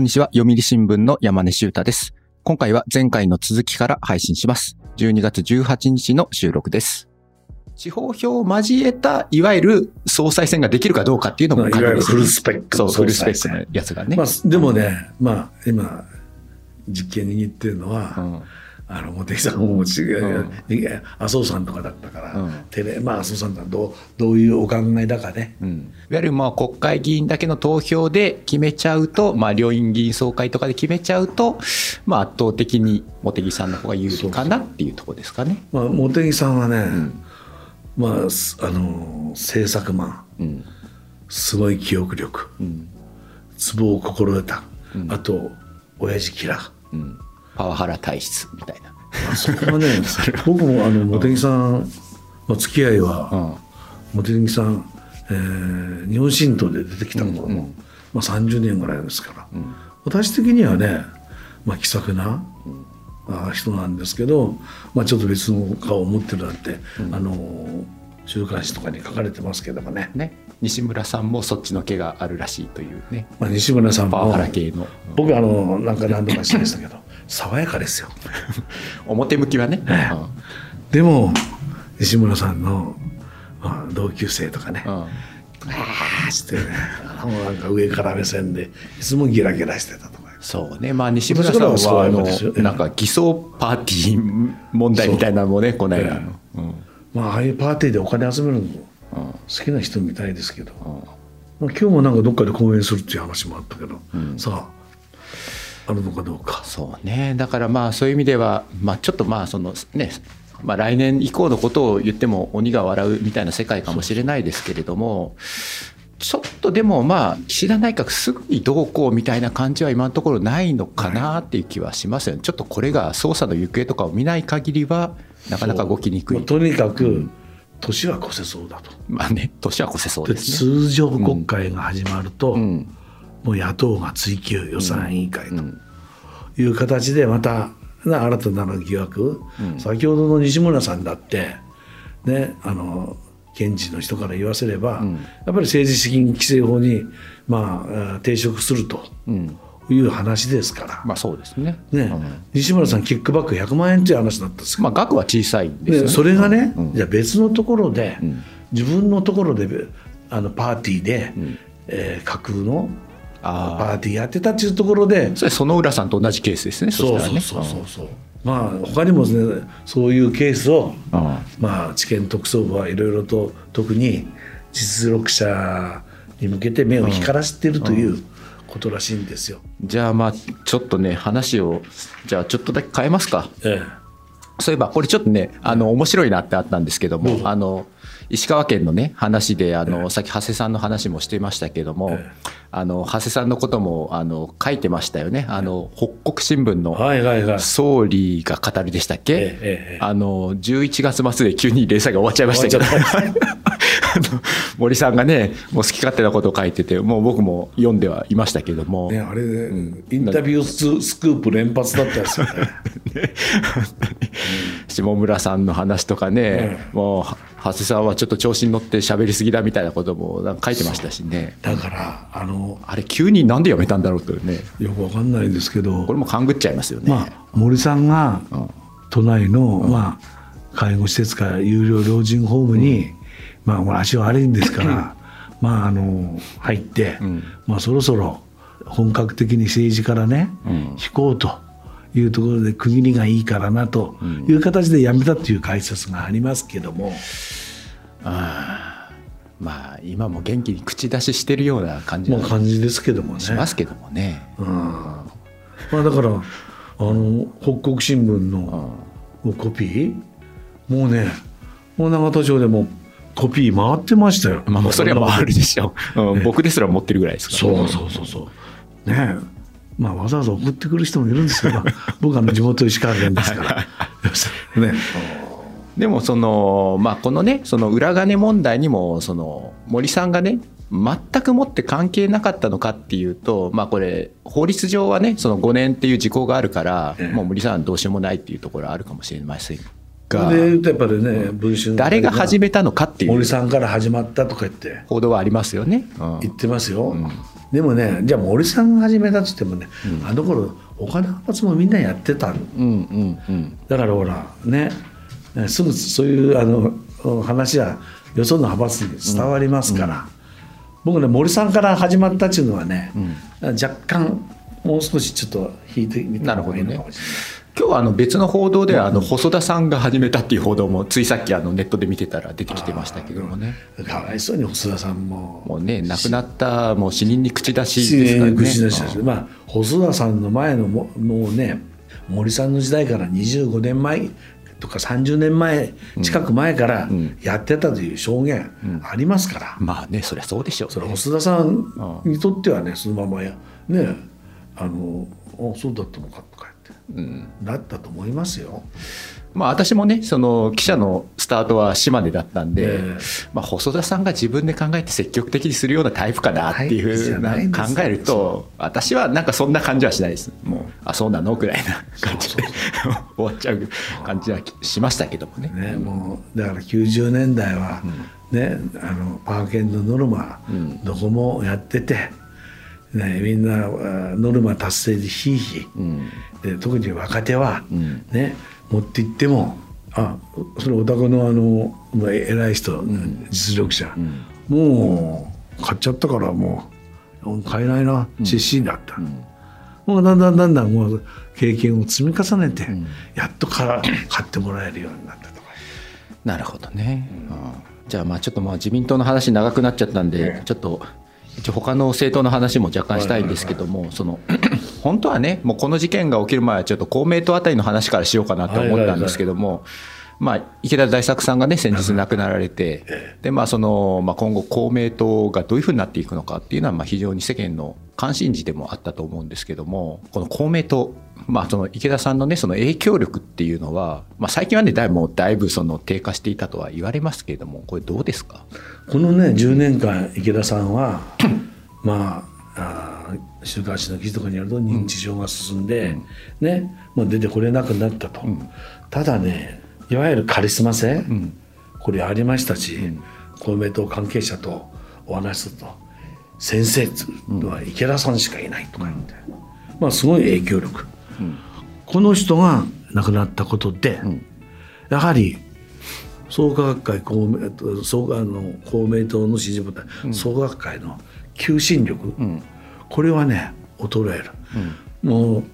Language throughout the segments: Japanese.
こんにちは、読売新聞の山根修太です。今回は前回の続きから配信します。12月18日の収録です。地方票を交えた、いわゆる総裁選ができるかどうかっていうのもいわゆるフルスペックそう、のフルスペックのやつがね。まあ、でもね、まあ、今、実験握ってるのは、うんあの、茂木さんも麻生さんとかだったから、うんテレまあ、麻生さんとはどうどういうお考えだかね。うん。いわゆるまあ国会議員だけの投票で決めちゃうと、まあ、両院議員総会とかで決めちゃうと、まあ、圧倒的に茂木さんの方が有利かなっていうところですかね。まあ、茂木さんはね、ん。まあ、すあの、政策マン、うん。すごい記憶力、うん。ツボを心得た、うん。あと、親父キラー。うん、パワハラ体質みたいな。まあそこはね、僕もあの茂木さん、まあ、付き合いは、茂木さん、えー日本新党で出てきた頃も、うんうん。まあ、30年ぐらいですから、ん。私的にはね、まあ、気さくな、あ人なんですけど、まあ、ちょっと別の顔を持ってるなんて、あの週刊誌とかに書かれてますけどもね、ね、西村さんもそっちの毛があるらしいというね、まあ、西村さんもパワハラ系の。僕あのなんか何度かしましたけど爽やかですよ。表向きはね。えでも西村さんの、まあ、同級生とかね、うん。してね、もうなんか上から目線で、いつもギラギラしてたとか。そうね、まあ、西村さんはあのなんか偽装パーティー問題みたいなのもね、この間。の。うん。まあ、ああいうパーティーでお金集めるの好きな人みたいですけど、うん。まあ、今日もなんかどっかで講演するっていう話もあったけど、さあ、あるのかどうか。そうね、だからまあそういう意味では、まあ、ちょっとまあそのね、まあ、来年以降のことを言っても鬼が笑うみたいな世界かもしれないですけれども、ちょっとでもまあ岸田内閣すぐにどうこうみたいな感じは今のところないのかなっていう気はしますよね。ちょっとこれが捜査の行方とかを見ない限りはなかなか動きにくい。まあとにかく、年は越せそうだと。まあね、年は越せそうでですね。通常国会が始まると、うんもう野党が追及予算委員会とうん。いう形でまた、ね、新たなる疑惑、先ほどの西村さんだってねあの検事の人から言わせれば、やっぱり政治資金規正法に、まあ、あ抵触するとうん。いう話ですから、まあそうですね。ね。うん。西村さんキックバック100万円っていう話だったんです。けど、まあ額は小さいんですよね。でそれがね、うん。じゃあ別のところで、ん自分のところであのパーティーで、えー架空のあーパーティーやってたっていうところでそれ園浦さんと同じケースですね。そしたらね。そうそうそうそうまあ他にもですねそういうケースを、うんまあ地検特捜部はいろいろと特に実力者に向けて目を光らせているということらしいんですよ。じゃあまあちょっとね話をじゃあちょっとだけ変えますか。えそういえばこれちょっとねあの面白いなってあったんですけどどうぞもあの石川県のね話であのさっき長谷さんの話もしてましたけどもええ。あの長谷さんのこともあの書いてましたよね。あの北国新聞えの。総理が語るでしたっけ、あの11月末で急に連載が終わっちゃいましたけど。森さんがねもう好き勝手なことを書いててもう僕も読んではいましたけども、ね、あれ、インタビューススクープ連発だったですよね。下村さんの話とかね、もうは長谷さんはちょっと調子に乗って喋りすぎだみたいなこともなんか書いてましたしね。だからあのあれ急になんでやめたんだろうというね。よくわかんないですけどこれも勘ぐっちゃいますよね、まあ、森さんが都内の、まあ、介護施設か有料老人ホームに、まあ、もう足悪いんですから、まあ、あの入って、ん。まあ、そろそろ本格的に政治からね、うん。引こうというところで区切りがいいからなという形で辞めたという解説がありますけども、あーまあ今も元気に口出ししてるような感じはまあ、感じですけどもね。しますけどもね、うん。まあ、だからあの北国新聞のコピー？もうねもう永田町でもコピー回ってましたよ。まあそれは回るでしょう、うん。僕ですら持ってるぐらいですから。そうそうそうそう。ねえまあわざわざ送ってくる人もいるんですけど 僕は地元石川県ですから。ね。でもその、まあ、このねその裏金問題にもその森さんがね全くもって関係なかったのかっていうと、まあ、これ法律上はねその5年っていう時効があるから、ええ。もう森さんはどうしようもないっていうところはあるかもしれませんがでやっぱりね文春誰が始めたのかっていう。森さんから始まったとか言って。報道はありますよね。うん。言ってますよ。でもねじゃあ森さんが始めたっつってもね、あの頃岡田派閥もみんなやってたの。うんうんうん。だからほらねすぐそういうあの話はよその派閥に伝わりますから、僕ね森さんから始まったっていうのはね、若干もう少しちょっと引いてみた方がいいのかもしれない。今日はあの別の報道ではあの細田さんが始めたっていう報道もついさっきあのネットで見てたら出てきてましたけどもね。かわいそうに細田さんも。もうね亡くなったもう死人に口出しですからね。口出しですまあ細田さんの前のももうね森さんの時代から25年前とか30年前近く前からやってたという証言ありますから、まあねそりゃそうでしょうそれ細田さんにとってはねそのままやねあのあそうだったのかとか言って、だったと思いますよ。まあ私もねその記者のスタートは島根だったんで、ええ。まあ、細田さんが自分で考えて積極的にするようなタイプかなっていう考えると私はなんかそんな感じはしないです。もうあそうなのぐらいな感じで 終わっちゃう感じはしましたけどもね。ね、もうだから90年代は、ねあのパーケンのノルマ、どこもやってて、ね、みんなあノルマ達成でひいひい、で特に若手は、ね、持って行ってもあそれお宅のあのまあ偉い人、実力者、もう買っちゃったからもう買えないな失神だった。もうだんだんだんだんもう経験を積み重ねて、やっとから 買ってもらえるようになったとか。なるほどね、うん。じゃあまあちょっとまあ自民党の話長くなっちゃったんで、ええ。ちょっと一応他の政党の話も若干したいんですけども、その本当はねもうこの事件が起きる前はちょっと公明党あたりの話からしようかなと思ったんですけども、まあ、池田大作さんがね先日亡くなられて、でまあそのまあ、今後公明党がどういうふうになっていくのかっていうのはまあ非常に世間の関心事でもあったと思うんですけどもこの公明党、まあ、その池田さんのねその影響力っていうのは、まあ、最近はねだいぶもうだいぶその低下していたとは言われますけれどもこれどうですか？このね10年間池田さんはまああー週刊誌の記事とかによると認知症が進んで、ねもう出てこれなくなったと、ただねいわゆるカリスマ性、これありましたし、公明党関係者とお話しすると先生は池田さんしかいないとか言って、まあすごい影響力、この人が亡くなったことで、やはり創価学会公明党創あの公明党の支持母体、創価学会の求心力、これはね衰える、もう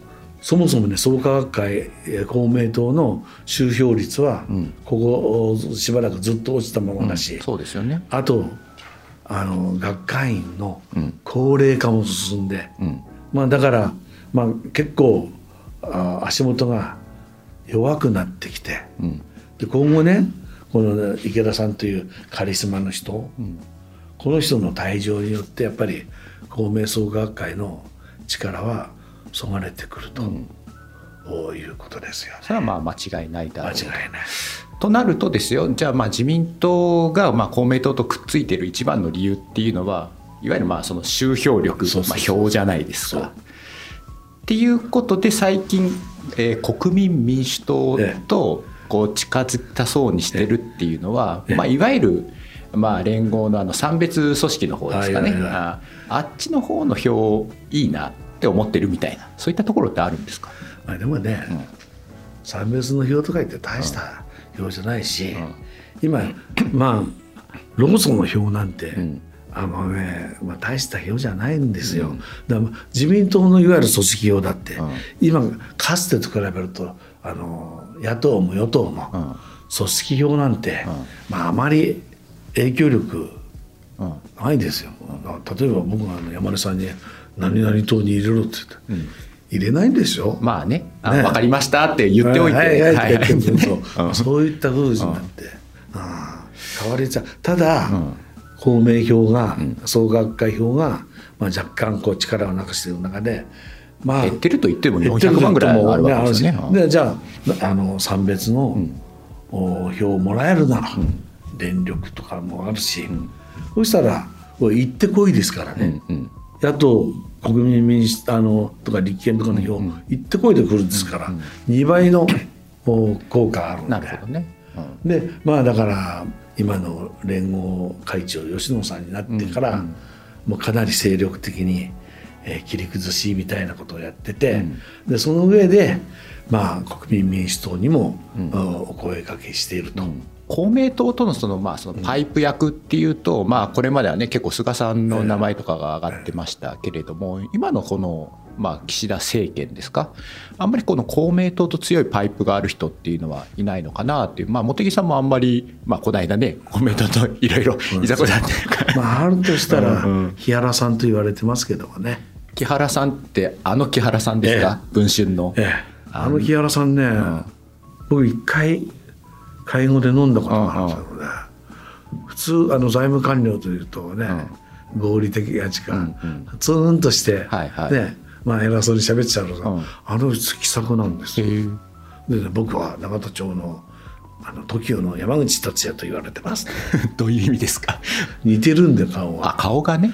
そもそもね創価学会えー公明党の集票率は、ここしばらくずっと落ちたままだし、そうですよね。あとあの学会員の高齢化も進んで、まあ、だから、まあ、結構あ足元が弱くなってきて、で今後ねこのね池田さんというカリスマの人、この人の退場によってやっぱり公明創価学会の力はそがれてくると、こういうことですよね。それはまあ間違いないだろう間違いない。となるとですよじゃあまあ自民党がまあ公明党とくっついている一番の理由っていうのはいわゆるまあその集票力まあ票じゃないですか。っていうことで最近、えー国民民主党えとこう近づきたそうにしてるっていうのは、ええまあ、いわゆるまあ連合のあの参別組織の方ですかね、はいはいはい。ああっちの方の票いいなって思ってるみたいな。そういったところってあるんですか？まあ、でもね、参別の票とか言って大した票じゃないし、今まあローソンの票なんて、あのね、まあ、大した票じゃないんですよ、だから自民党のいわゆる組織票だって、今かつてと比べるとあの野党も与党も、組織票なんて、まあ、あまり影響力うん。ないですよ。例えば僕が山根さんに「何々党に入れろ」って言って、入れないんですよ。まあね。あね。分かりましたって言っておいて、はいはいはい。そういった風になって、うん。変わりちゃう。ただ、公明票が、総学会票が、まあ、若干こう力をなくしている中で、まあ、減ってると言っても減ってる400万ぐらいあるわけですね。でじゃああの参別の、お票をもらえるなら、電力とかもあるし、そしたら行ってこいですからね、野党国民民主あのとか立憲とかの票、行ってこいでくるんですから、2倍のお効果あるんで。なるほどね、うん。でまあだから今の連合会長吉野さんになってから、もうかなり精力的に、えー切り崩しみたいなことをやってて、でその上で、まあ、国民民主党にも、お声かけしていると。公明党とのそのまあそのパイプ役っていうと、まあこれまではね結構菅さんの名前とかが上がってましたけれども、今のこのまあ岸田政権ですか、あんまりこの公明党と強いパイプがある人っていうのはいないのかなっていう、まあ茂木さんもあんまりまあこの間ね公明党といろいろいざこざっていうか、まあ、あるとしたらうん。うん。木原さんと言われてますけどもね、木原さんってあの木原さんですか、文春の。ええ。あの木原さんね、僕一回会合で飲んだことがあるんですけどね、普通あの財務官僚というとね、合理的やちか、ツーンとして、ねまあ、偉そうに喋ってたのが、うん。あの人気さくなんですよ。でね僕は永田町のあの TOKIO の山口達也と言われてます、どういう意味ですか？似てるんで顔は。あ顔がね、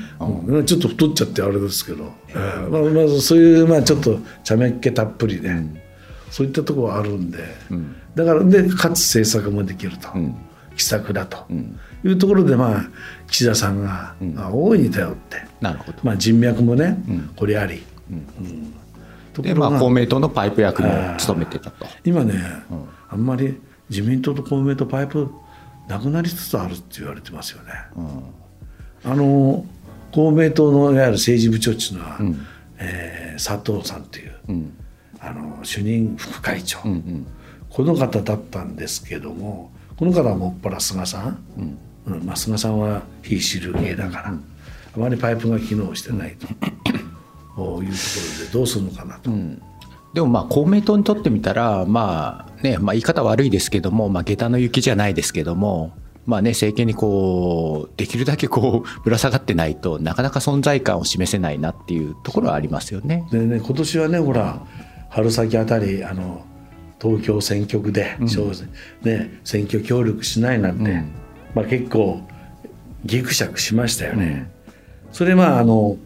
うん。ちょっと太っちゃってあれですけど、え。ーまあ、まずそういう、まあ、ちょっと茶目っ気たっぷりで、そういったところはあるんで、だからでかつ政策もできると、気さくだと、いうところで、まあ、岸田さんが、まあ大いに頼って、なるほど。まあ、人脈もね、これあり、うん。とこでまあ公明党のパイプ役も務めてたと。今ね、あんまり自民党と公明党パイプなくなりつつあるって言われてますよね。あの公明党のいわゆる政治部長っていうのは、えー佐藤さんという、あの主任副会長、この方だったんですけどもこの方はもっぱら菅さん、うん。まあ、菅さんは非主流系だから、あまりパイプが機能してないと。いうところでどうするのかなと。でもまあ公明党にとってみたら、まあねまあ、言い方悪いですけども、まあ、下駄の雪じゃないですけども、まあね、政権にこうできるだけこう ぶら下がってないとなかなか存在感を示せないなっていうところはありますよね。でね今年はねほら春先あたりあの東京選挙区で、小ね、選挙協力しないなんて、まあ、結構ぎくしゃくしましたよね。それまああの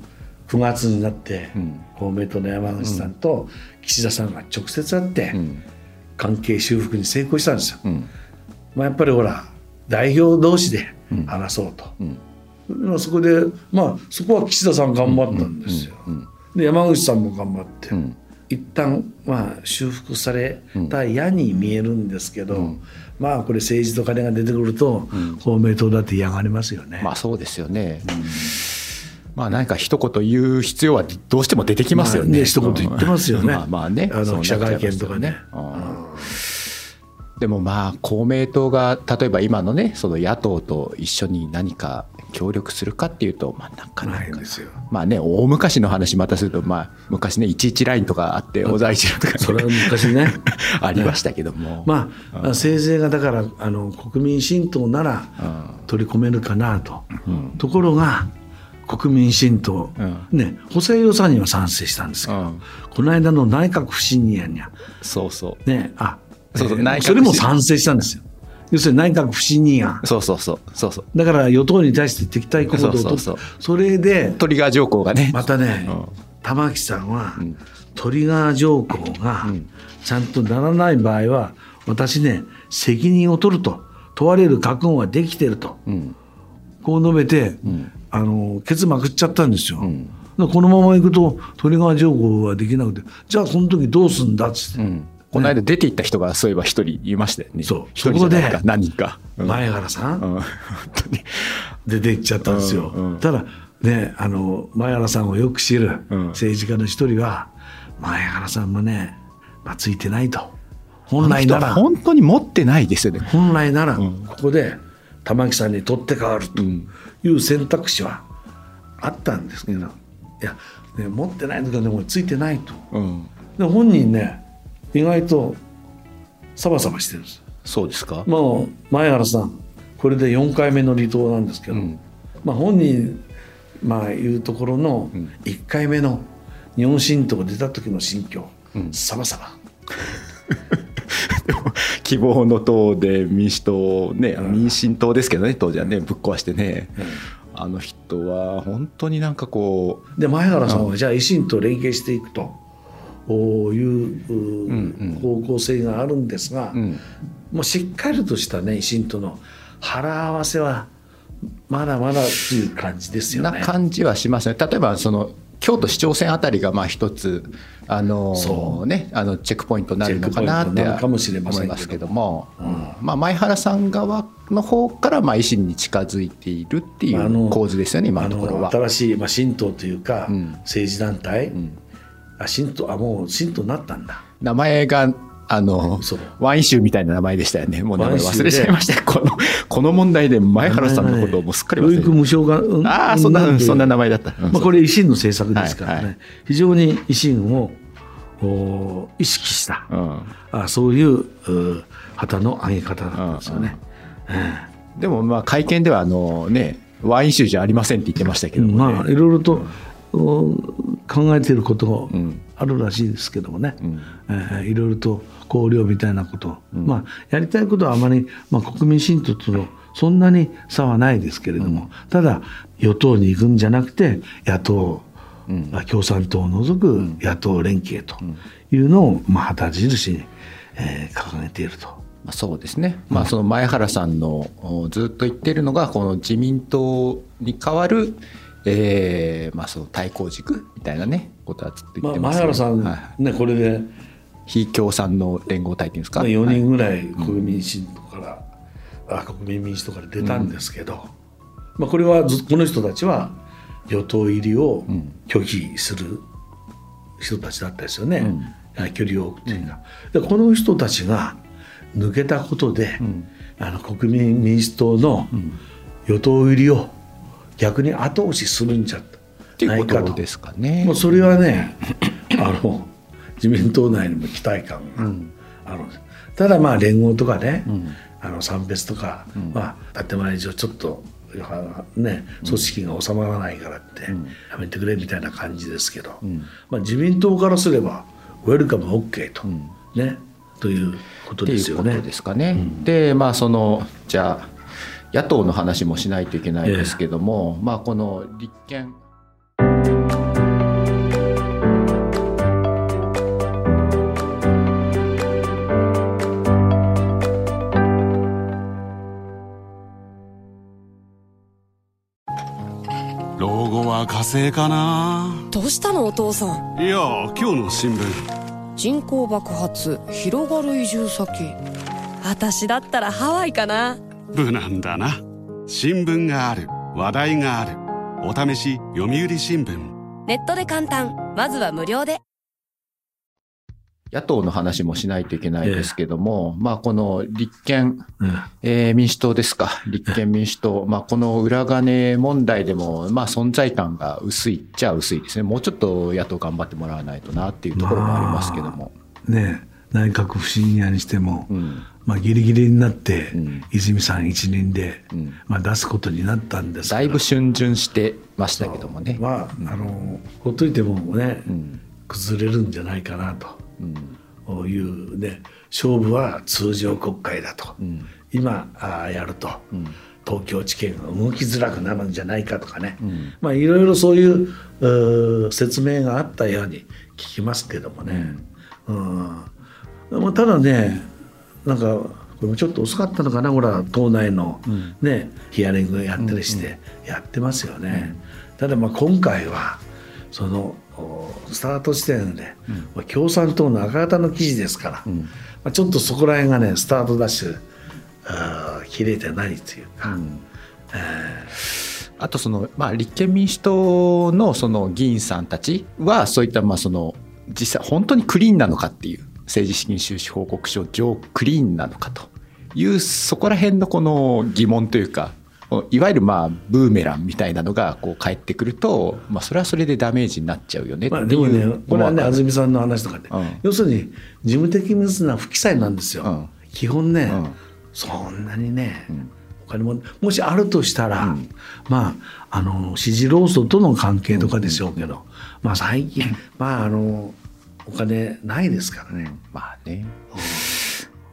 9月になって、公明党の山口さんと岸田さんが直接会って、関係修復に成功したんですよ。まあ、やっぱりほら代表同士で話そうと、まあそこでまあそこは岸田さん頑張ったんですよ。で山口さんも頑張って、一旦まあ修復された矢に見えるんですけど、まあこれ政治と金が出てくると、公明党だって嫌がりますよね。まあそうですよね。まあ何か一言言う必要はどうしても出てきますよね。まあ一言言ってますよね。まあまあね。あの記者会見とかね。うんでもまあ公明党が例えば今のねその野党と一緒に何か協力するかっていうとまあなかなか。ないんですよ。まあね大昔の話またするとまあ昔ね11ラインとかあって小沢一郎とかね、それは昔ね。ありましたけども、まあ、せいぜいがだからあの国民新党なら取り込めるかなと、ところが国民新党、ね、補正予算には賛成したんですけど、うん。この間の内閣不信任案には、そうそう。ね、あそうそうえーそれも賛成したんですよ。要するに内閣不信任案。そうそうそう。そうそう。だから与党に対して敵対行動をとそうそうそう。それでトリガー条項がね。またね、うん。玉木さんは、トリガー条項がちゃんとならない場合は私ね責任を取ると。問われる覚悟はできてると、こう述べて、あのケツまくっちゃったんですよ。このままいくとトリガー条項はできなくてじゃあその時どうすんだっつって、うんこの間出て行った人がそういえば一人いましたよね。そう。一人で何人か、うん。前原さん、うん。本当に。出て行っちゃったんですよ。ただねあの前原さんをよく知るうん。政治家の一人は、前原さんもね、まあ、ついてないと。本来なら。本当に持ってないですよね。本来ならここで玉木さんに取って代わるという選択肢はあったんですけど、いや、ね、持ってないんだけどでもついてないと。うん。で本人ね意外とサバサバしてるんです。そうですか？もう前原さんこれで4回目の離党なんですけど、まあ、本人まあいうところの1回目の日本新党出た時の心境、サバサバ。でも希望の党で民主党ね、民進党ですけどね当時はねぶっ壊してね、あの人は本当になんかこで前原さんはじゃあ維新と連携していくというう方向性があるんですが、ん。もうしっかりとしたね維新との腹合わせはまだまだという感じですよね。な感じはしますね。例えばその京都市長選あたりがまあ一つあのねあのチェックポイントになるのかなって思いますけども、まあ前原さん側の方からまあ維新に近づいているっていう構図ですよね今のところは。新しいまあ新党というか、政治団体、あ新党あもう新党になったんだ。名前があのワイン州みたいな名前でしたよね。もう名前忘れちゃいましたこのこの問題で前原さんのことをもうすっかり忘れて。無償が、うん、ああそんなそんな名前だった。まあこれ維新の政策ですからね。はいはい、非常に維新をお意識した、うん、あそういう旗の上げ方なんですよね。うん、でもまあ会見ではあのねワイン州じゃありませんって言ってましたけど、ね、まあいろいろと。考えていることがあるらしいですけどもね、うん。えー、いろいろと考慮みたいなこと、うん、まあやりたいことはあまり、まあ、国民新党とのそんなに差はないですけれども、うん、ただ与党に行くんじゃなくて野党、うん、共産党を除く野党連携というのを、まあ、旗印に、えー、掲げていると。そうですね、まあ、その前原さんのずっと言っているのがこの自民党に代わるえーまあ、その対抗軸みたいなねことはずっと言ってます、ね、まあ、前原さん、はい、ねこれで。非共産の連合体っていうんですか、4人ぐらい国民新党から、はい、あ国民民主党から出たんですけど、うん、まあ、これはずこの人たちは与党入りを拒否する人たちだったですよね、うん、距離を置くというか、でこの人たちが抜けたことで、うん、あの国民民主党の与党入りを逆に後押しするんじゃないかと。ですかね。もうそれはね あの自民党内にも期待感がある、うん、ただまあ連合とかね、うん、あの参別とか、うん、まあ建前上ちょっとね、組織が収まらないからってやめてくれみたいな感じですけど、まあ、自民党からすればウェルカム OK と、ねということですよね。ですかね。でまあそのじゃあ野党の話もしないといけないですけども、え。まあ、この立憲。老後は火星かな？どうしたのお父さん？いや今日の新聞。人口爆発広がる移住先。私だったらハワイかな無難だな。新聞がある。話題がある。お試し読売新聞。ネットで簡単。まずは無料で。野党の話もしないといけないですけども、ええ、まあこの立憲、えー、民主党ですか、立憲民主党、まあこの裏金問題でも、まあ存在感が薄いっちゃ薄いですね。もうちょっと野党頑張ってもらわないとなっていうところもありますけども。まあ、ね内閣不信任にしても、うん、まあ、ギリギリになって、泉さん一任で、まあ、出すことになったんですだいぶ逡巡してましたけどもね。まあ、あのほっといてもね、崩れるんじゃないかなと。いうね勝負は通常国会だと、今あやると。東京地検が動きづらくなるんじゃないかとかね、まあいろいろそういう説明があったように聞きますけどもね、うん、ただねなんかこれもちょっと遅かったのかなほら党内のね、うん、ヒアリングやったりしてやってますよね、うん、ただまあ今回はそのスタート地点で、うん、共産党の赤型の記事ですから、まあ、ちょっとそこら辺がねスタートダッシュあ切れてないというか、えー、あとその、まあ、立憲民主党のその議員さんたちはそういったまあその実際本当にクリーンなのかっていう政治資金収支報告書上クリーンなのかというそこら辺のこの疑問というかいわゆるまあブーメランみたいなのがこう返ってくると、まあ、それはそれでダメージになっちゃうよねまあ、でもねこれはね安住さんの話とかで、うん、要するに事務的ミスな不記載なんですよ、うん、基本ね、うん、そんなにね、お金ももしあるとしたら、まああの指示労組との関係とかでしょうけど、まあ最近まああのお金ないですからね。まあね。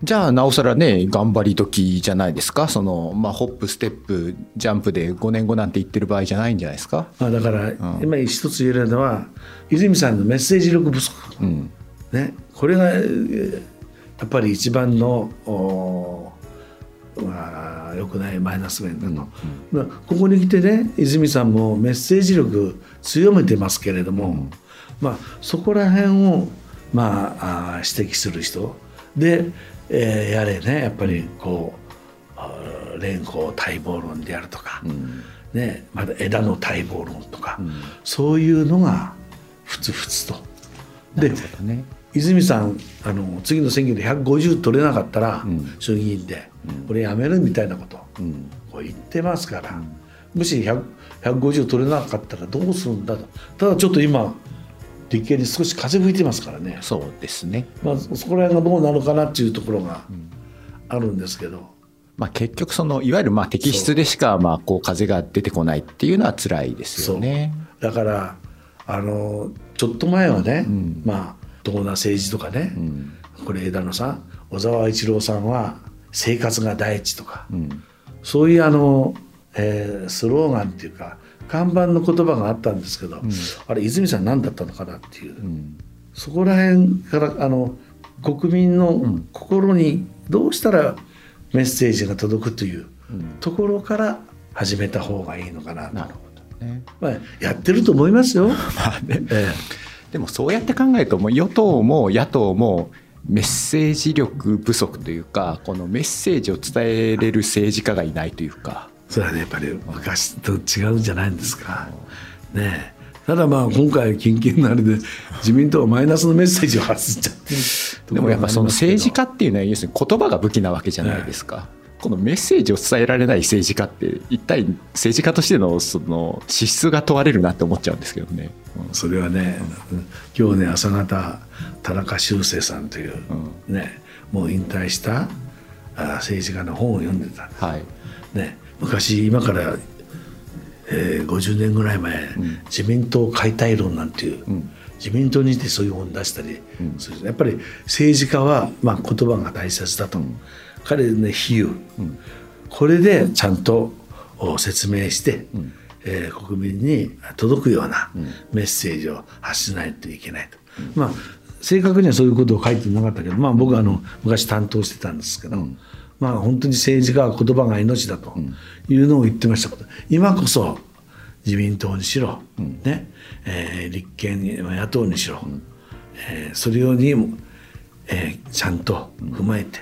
じゃあなおさらね頑張り時じゃないですか。その、まあ、ホップステップジャンプで5年後なんて言ってる場合じゃないんじゃないですか、まあ、だから、うん、今一つ言えるのは泉さんのメッセージ力不足、うん、ね、これがやっぱり一番のまあ、あ良くないマイナス面だと、だからここに来てね泉さんもメッセージ力強めてますけれども、まあ、そこら辺を、まあ、あー指摘する人。で、えーやれね。やっぱりこう蓮舫待望論であるとか、ね、また枝の待望論とか、そういうのがふつふつと。でね。泉さんあの次の選挙で150取れなかったら、ん。衆議院で、これやめるみたいなことこう言ってますから、もし100 150取れなかったらどうするんだと。ただちょっと今立憲に少し風吹いてますからね、そうですね。まあ、そこら辺がどうなるかなっていうところがあるんですけど、まあ、結局そのいわゆるまあ摘出でしかまあこう風が出てこないっていうのは辛いですよね。だからあのちょっと前はね、ん。まあどんな政治とかね、うん。これ枝野さん小沢一郎さんは生活が第一とか、うん。そういうあの、えースローガンっていうか看板の言葉があったんですけど、あれ泉さん何だったのかなっていう、うん。そこら辺からあの国民の心にどうしたらメッセージが届くというところから始めた方がいいのかなと。なるほどね。まあ、やってると思いますよ。まあね。えでもそうやって考えるともう与党も野党もメッセージ力不足というかこのメッセージを伝えれる政治家がいないというか。えそれはねやっぱり昔と違うんじゃないんですか。ねえただまあ今回近々のあれで自民党はマイナスのメッセージを発しちゃってでもやっぱその政治家家っていうのは要するに言葉が武器なわけじゃないですか。このメッセージを伝えられない政治家って一体政治家としてのその資質が問われるなって思っちゃうんですけどね。それはね、今日ね朝方田中修正さんという、ねもう引退したあ政治家の本を読んでたんですはい。ね、昔今から、えー50年ぐらい前、自民党解体論なんていう、自民党にてそういう本出したりする、やっぱり政治家は、まあ、言葉が大切だと、彼ね比喩、これでちゃんとお説明して、えー国民に届くようなメッセージを発しないといけないと。まあ正確にはそういうことを書いてなかったけど、まあ、僕はあの昔担当してたんですけど、まあ、本当に政治家は言葉が命だというのを言ってましたけど今こそ自民党にしろ、ねえー立憲に野党にしろ、えーそれよりも、えーちゃんと踏まえて、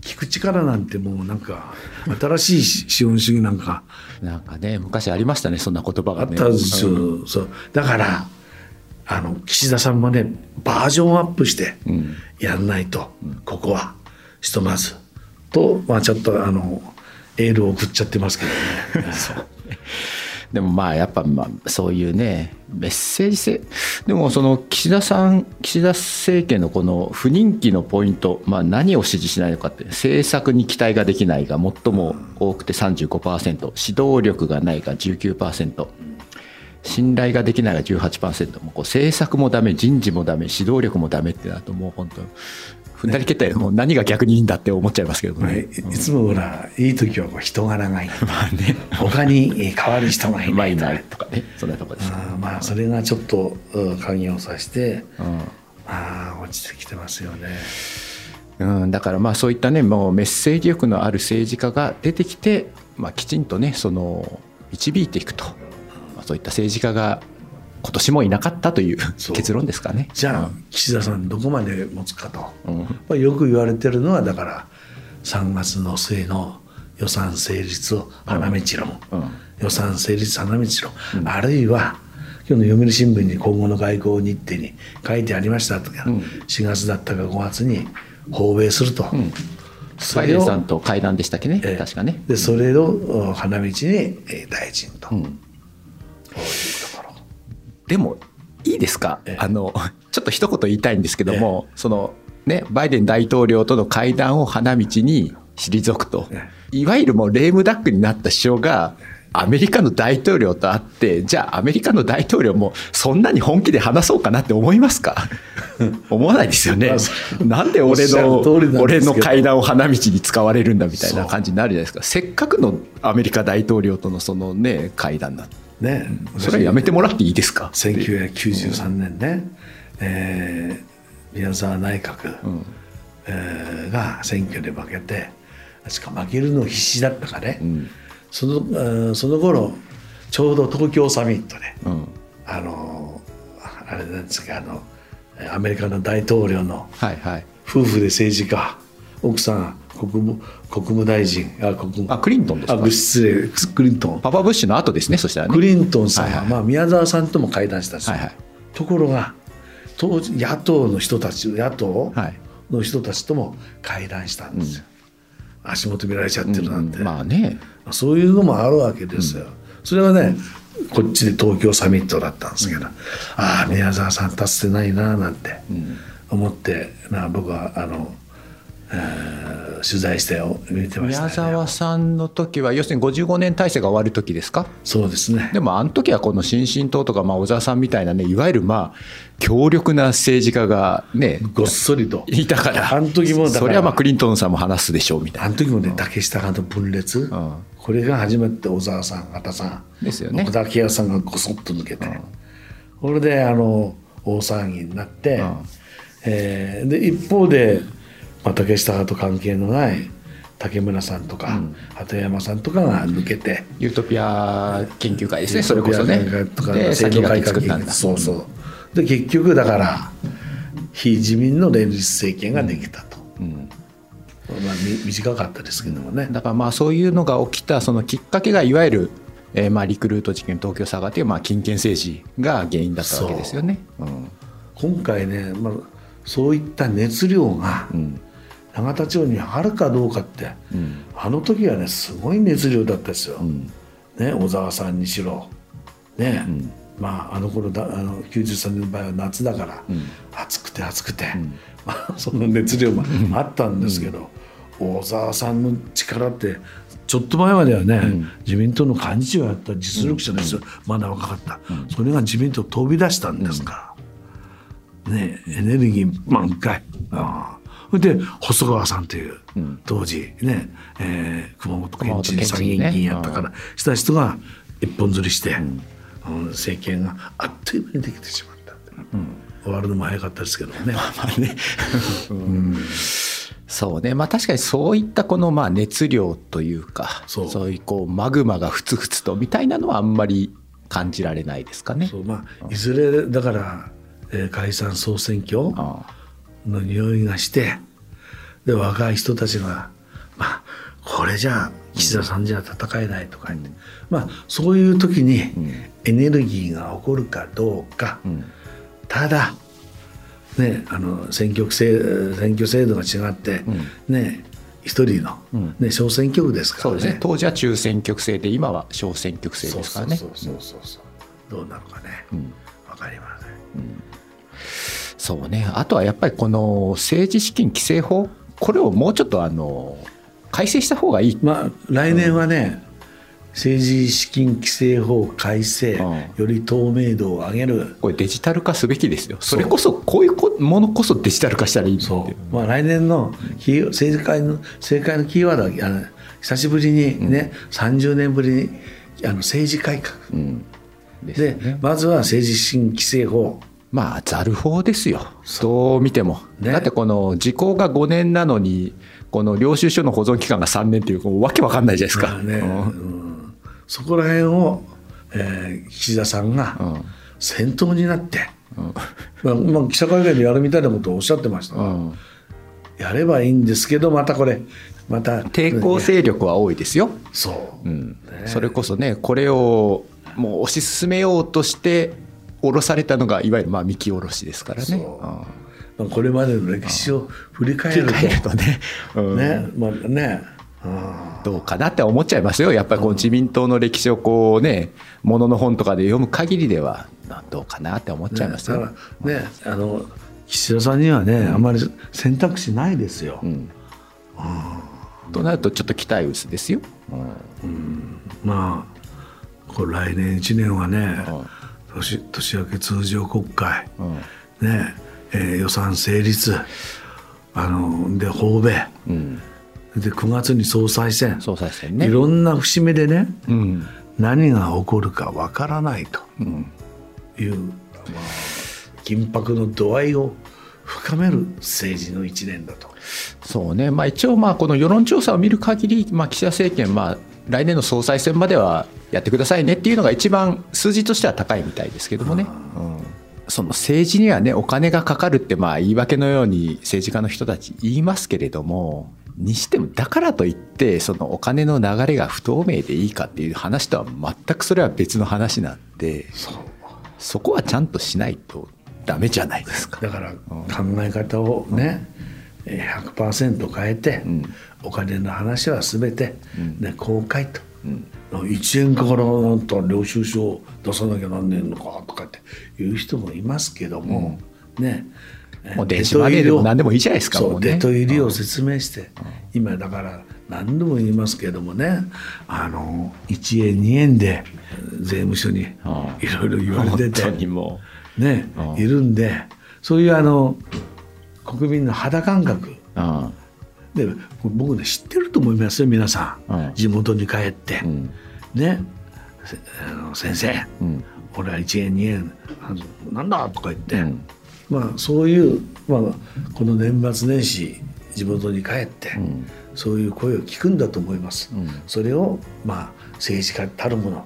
聞く力なんてもうなんか新しい資本主義なんか。なんかね昔ありましたねそんな言葉あっがね。たんですよ、そう。だからあの岸田さんもねバージョンアップしてやんないと、ここは。ひとまずと、まあ、ちょっとあのエールを送っちゃってますけどね。でもまあやっぱまあそういうねメッセージ性。でもその岸田さん岸田政権のこの不人気のポイント、まあ、何を支持しないのかって政策に期待ができないが最も多くて35%指導力がないが19%信頼ができないが18%もうこう政策もダメ人事もダメ指導力もダメってなるともう本当踏んだり蹴ったりもう何が逆にいいんだって思っちゃいますけどね。まあい。いつもほらいい時はこう人柄がいい、他に変わる人がいないと。まあいないとかね。そんなとこですね。あーまあそれがちょっとうん鍵をさして、うん。ああ落ちてきてますよね。うん、だからまあそういったねもうメッセージ力のある政治家が出てきて、まあ、きちんとねその導いていくと、まあ、そういった政治家が今年もいなかったというそう。結論ですかね。じゃあ岸田さんどこまで持つかと、うん。まあ、よく言われてるのはだから3月の末の予算成立を花道論、うん。予算成立花道論、あるいは今日の読売新聞に今後の外交日程に書いてありましたとか、4月だったか5月に訪米すると、それをバイデンさんと会談でしたっけね、ええ。確かね。でそれをお花道にえー大臣と、ういうところでもいいですか、ええ。あのちょっと一言言いたいんですけども、そのね、バイデン大統領との会談を花道に退くと、えいわゆるもうレームダックになった首相がアメリカの大統領と会ってじゃあアメリカの大統領もそんなに本気で話そうかなって思いますか？思わないですよね。なんで俺の俺の会談を花道に使われるんだみたいな感じになるじゃないですか。せっかくのアメリカ大統領とのそのね会談だね。それはやめてもらっていいですか？1993年ね、えー宮沢内閣、えーが選挙で負けて確か負けるの必死だったかね、うん。そのうんその頃ちょうど東京サミットで、うん。あのあれなんですかあのアメリカの大統領のはいはい。夫婦で政治家奥さん国務国務大臣あ国務。あクリントンですか？あ失礼クリントン。パパブッシュの後ですねそしたらね。クリントンさんは、はいはい。まあ、宮沢さんとも会談したんですよ、はいはい。ところが当時野党の人たち野党はいの人たちとも会談したんですよ、足元見られちゃってるなんて、まあね。そういうのもあるわけですよ、それはねこっちで東京サミットだったんですけど、ああ宮沢さん達せないななんて思って、な僕はあの、えー取材して見てました、宮ね、沢さんの時は要するに55年体制が終わる時ですか？そうですね。でもあの時はこの新進党とかまあ小沢さんみたいなねいわゆるまあ強力な政治家がねごっそりと。いたからあの時もだからそれはまあクリントンさんも話すでしょうみたいあの時もね竹下派の分裂、ん。これが始まって小沢さん畑さんですよね。奥田明さんがごそっと抜けて、これであの大騒ぎになって、ん。えーで一方で、まあ、竹下派と関係のない竹村さんとか、鳩山さんとかが抜けてなユートピア研究会ですねそれこそね。とかで先制度改革駆け作ったんだ。そうそう。で結局だから非自民の連立政権ができたと、まあ、み短かったですけどもね、だからまあそういうのが起きたそのきっかけがいわゆる、えーまあリクルート事件東京佐賀というまあ金権政治が原因だったわけですよね。う。ん。今回ね、まあ、そういった熱量が永田町にあるかどうかって、あの時はねすごい熱量だったですよ、ね、小沢さんにしろ、ねまあ、あの頃だあの93年の場合は夏だから、暑くて暑くて、まあ、その熱量もあったんですけど、小沢さんの力ってちょっと前まではね、自民党の幹事長やった実力者ですよ、まだ若かった、それが自民党飛び出したんですから。ね、エネルギー満開。あで細川さんという、当時ね、えー熊本県知事参議院議員やったから。した人が一本釣りして、うん。政権があっという間にできてしまった、終わるのも早かったですけどもね。そうね。まあ確かにそういったこのまあ熱量というかそう。いうこうマグマがふつふつとみたいなのはあんまり感じられないですかね。そう。まあ、いずれだから、えー解散総選挙あの匂いがしてで若い人たちが、まあ、これじゃあ岸田さんじゃ戦えないとか言って、まあ、そういう時にエネルギーが起こるかどうか、ただ、ね、あの選挙区制選挙制度が違って、ね一人の、ね、小選挙区ですからね。そうですね。当時は中選挙区制で今は小選挙区制ですからね。そうそうそうそうそう。どうなのかね、わかりません。そうね。あとはやっぱりこの政治資金規正法これをもうちょっとあの改正した方がいい。まあ来年はね、政治資金規正法改正、うん。より透明度を上げる。これデジタル化すべきですよ。それこそこういうこものこそデジタル化したらいいそう、まあ、来年の政治会の政界のキーワードはあの久しぶりにね、30年ぶりにあの政治改革、ですよでまずは政治資金規正法まあざる法ですよ。どう見ても、ね。だってこの時効が5年なのにこの領収書の保存期間が3年っていうもうわけわかんないじゃないですか、まあね、うん。うん。そこら辺を、えー岸田さんが先頭になって、まあまあ、記者会見でやるみたいなことをおっしゃってましたが、うん。やればいいんですけどまたこれまた抵抗勢力は多いですよ、そう、うん。それこそねこれをもう推し進めようとして下ろされたのがいわゆるまあ三木下ろしですからね。これまでの歴史を振り返ると。ね、うん。ねまあね、うん。どうかなって思っちゃいますよ。やっぱりこの自民党の歴史をこうねものの本とかで読む限りではどうかなって思っちゃいますよ、だからねあの岸田さんにはね、あまり選択肢ないですよ、となるとちょっと期待薄ですよ、まあこれ来年1年はね、年年明け通常国会、ねえー予算成立。あので訪米、で9月に総裁選。総裁選ね。いろんな節目でね、うん。何が起こるかわからないと。いう、まあ、緊迫の度合いを深める政治の一年だと。そうね、まあ、一応、まあこの世論調査を見る限り、まあ、岸田政権、まあ、来年の総裁選まではやってくださいねっていうのが一番数字としては高いみたいですけどもね。うんその政治にはねお金がかかるってまあ言い訳のように政治家の人たち言いますけれどもにしてもだからといってそのお金の流れが不透明でいいかっていう話とは全くそれは別の話なんでそこはちゃんとしないとダメじゃないですか。だから考え方をね、100%変えて、お金の話は全て、ね、公開と。1円からなんと領収書を出さなきゃなんねえのかとかっていう人もいますけども、ね。もう電子マネーでも何でもいいじゃないですかそうデト入りを説明して、今だから何度も言いますけどもねあの1円2円で税務署にいろいろ言われてて、ね、いるんでそういうあの国民の肌感覚。で僕ね知ってると思いますよ皆さん、地元に帰って、ね。あの先生、俺は1円2円なんだとか言って、まあ、そういう、まあ、この年末年始地元に帰って、そういう声を聞くんだと思います。それを、まあ、政治家たるもの、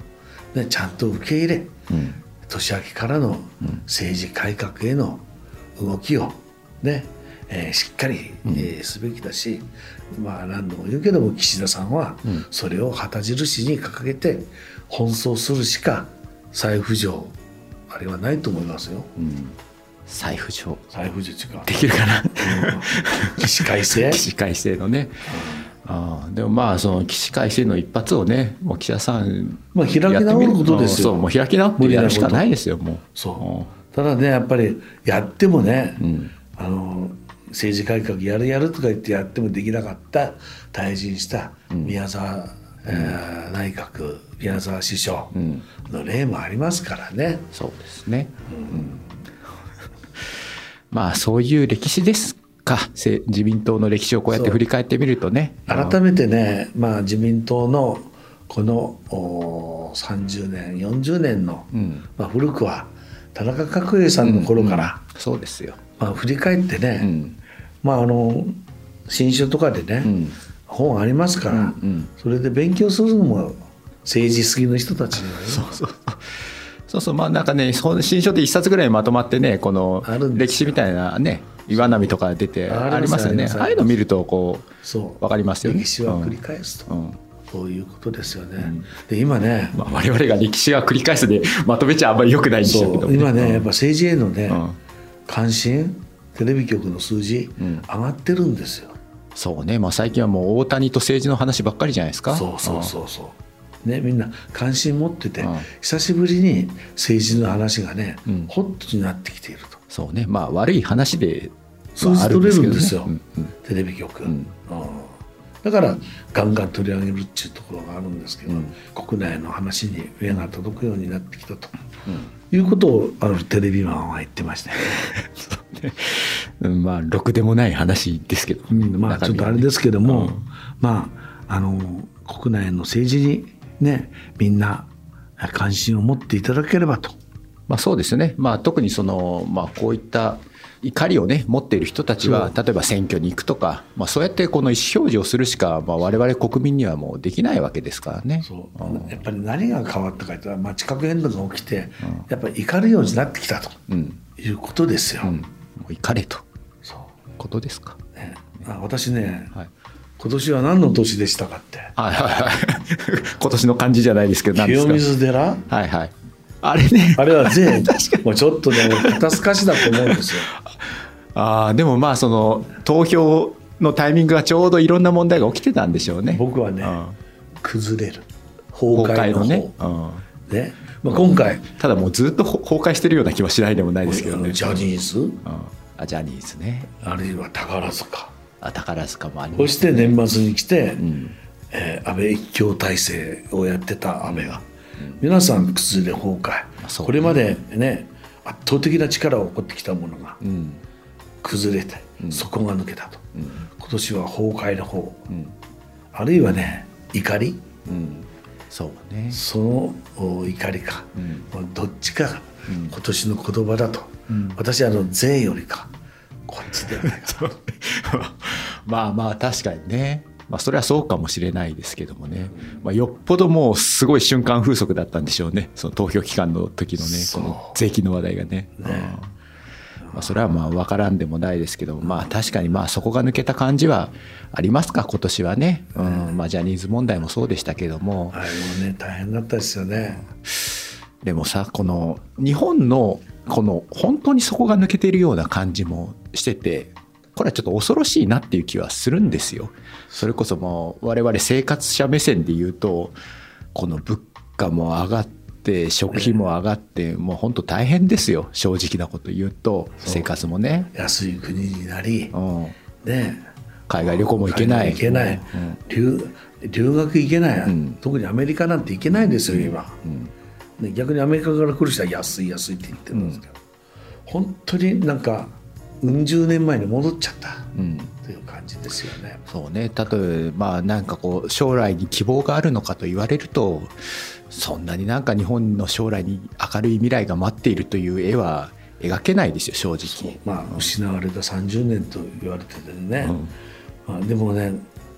ね、ちゃんと受け入れ、年明けからの政治改革への動きをねえー、しっかり、えー、すべきだし、まあ何度も言うけども岸田さんはそれを旗印に掲げて奔走するしか財布上あれはないと思いますよ。うん。財布上。財布上できるかな、起死回生？起死回生のね、うん、あでもまあその起死回生の一発をねもう岸田さんまあ開き直ることですよ、そうもう開き直ってやるしかないですよもう。そう、ただねやっぱりやってもね、うん、あの政治改革やるやるとか言ってやってもできなかった退陣した宮沢、うん。えー、内閣宮沢首相の例もありますからね。そうですね、うん、まあそういう歴史ですか。自民党の歴史をこうやって振り返ってみるとね。改めてね、まあ、自民党のこの30年40年の、うん、まあ、古くは田中角栄さんの頃から、うん、そうですよ、まあ、振り返ってね、まああの新書とかでね、うん、本ありますから、うんうん、それで勉強するのも政治好きの人たちには、ね、そうそう。そうそう。まあなんかね新書で一冊ぐらいまとまってねこの歴史みたいなね岩波とか出てありますよねああいうの見るとこうそう。分かりますよね。歴史は繰り返すと、うん、そういうことですよね、うん、で今ね、まあ、我々が歴史は繰り返すでまとめちゃあんまりよくないんでしょうけど、ね、今ねやっぱ政治へのね、関心テレビ局の数字、上がってるんですよ。そうね、まあ、最近はもう大谷と政治の話ばっかりじゃないですか。そうそうそうそう。ね、みんな関心持ってて、久しぶりに政治の話がね、うん、ホットになってきていると。そうね、まあ悪い話で、数字取れるんですよ、テレビ局。うんだからガンガン取り上げるっていうところがあるんですけど、うん、国内の話に目が届くようになってきたと、うん、いうことをあのテレビマンは言ってましたね。まあろくでもない話ですけど、うん、まあちょっとあれですけども、まああの国内の政治にねみんな関心を持っていただければと。まあ、そうですね、まあ、特にその、まあ、こういった怒りをね持っている人たちは例えば選挙に行くとか、まあ、そうやってこの意思表示をするしか、まあ、我々国民にはもうできないわけですからね。そう、うん、やっぱり何が変わったかというと、まあ、地殻変動が起きて、やっぱり怒るようになってきたと、いうことですよ。うん、もう怒れとそうことですか？ね、あ私ね、はい今年は何の年でしたかって。はいはいはい。今年の漢字じゃないですけど、清水寺？はいはい。あれね。あれは全、もうちょっとね、肩透かしだと思うんですよ。ああ、でもまあ、その、投票のタイミングがちょうどいろんな問題が起きてたんでしょうね。僕はね、うん、崩れる。崩壊のね。うん、ね。まあ、今回、ただもうずっと崩壊してるような気はしないでもないですけどね。ジャニーズ、うん、あジャニーズね。あるいは宝塚。あ宝塚もあります、ね、そして年末に来て、うん、えー、安倍一強体制をやってた安倍が。皆さん崩れ崩壊、これまでね圧倒的な力を起こってきたものが崩れて、底が抜けたと、今年は崩壊の方、あるいはね怒り、そうね。その怒りか、どっちかが今年の言葉だと、私あの税よりかこっちではない。か まあまあ確かにね。まあそれはそうかもしれないですけどもね。まあよっぽどもうすごい瞬間風速だったんでしょうね。その投票期間の時のね、この税金の話題がね。うんまあそれはまあ分からんでもないですけど、まあ確かにまあそこが抜けた感じはありますか、今年はね。うん、まあジャニーズ問題もそうでしたけども。あれもね大変だったですよね。でもさこの日本のこの本当にそこが抜けているような感じもしててこれはちょっと恐ろしいなっていう気はするんですよ。それこそもう我々生活者目線で言うとこの物価も上がって食費も上がってもう本当大変ですよ正直なこと言うと生活もね。安い国になりうん。ね。海外旅行も行けない。行けない、留留学行けない、ん。特にアメリカなんて行けないですよ今、ね、逆にアメリカから来る人は安い安いって言ってるんですけど、本当になんかうん十年前に戻っちゃったうんという感じですよね。そうね。例えばまあなんかこう将来に希望があるのかと言われるとそんなになんか日本の将来に明るい未来が待っているという絵は描けないですよ正直。まあ失われた30年と言われててね、まあ、でもね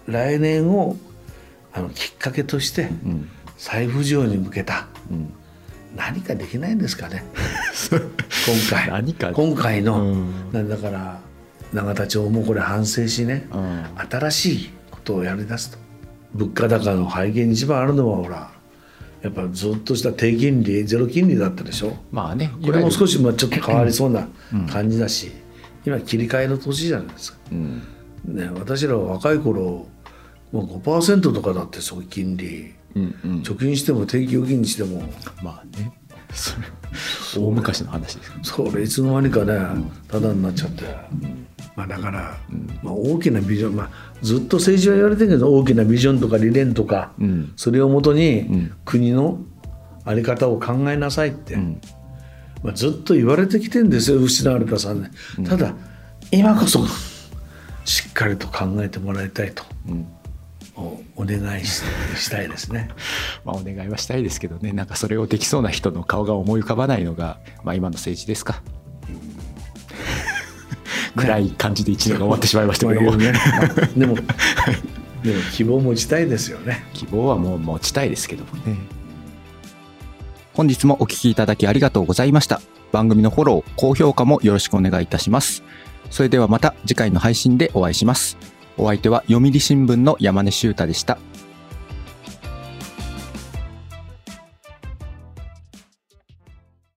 来年をあのきっかけとしてうん。再浮上に向けたうん。何かできないんですかね。今回。何か。今回の、うん。なんだから永田町もこれ反省しね、うん。新しいことをやりだすと。物価高の背景に一番あるのはほらやっぱずっとした低金利ゼロ金利だったでしょ？まあねこれも少し、しまあちょっと変わりそうな感じだし、今切り替えの年じゃないですか、うん。ね、私らは若い頃もう5%とかだってそう金利。うんうん、貯金しても定期預金にしても。まあね。それ大昔の話ですそれいつの間にかねただになっちゃって、まあ、だから、まあ、大きなビジョン、まあ、ずっと政治は言われてるけど大きなビジョンとか理念とか、うん。それをもとにん。国の在り方を考えなさいって、ん。まあ、ずっと言われてきてんですよ失われた3年、ただ今こそしっかりと考えてもらいたいと、おお願いししたいですね。まあお願いはしたいですけどね。なんかそれをできそうな人の顔が思い浮かばないのが、まあ、今の政治ですか。暗い感じで一年が終わってしまいましたけども、ね。まあでも でも希望持ちたいですよね。希望はもう持ちたいですけどもね。本日もお聞きいただきありがとうございました。番組のフォロー高評価もよろしくお願いいたします。それではまた次回の配信でお会いします。お相手は読売新聞の山根修太でした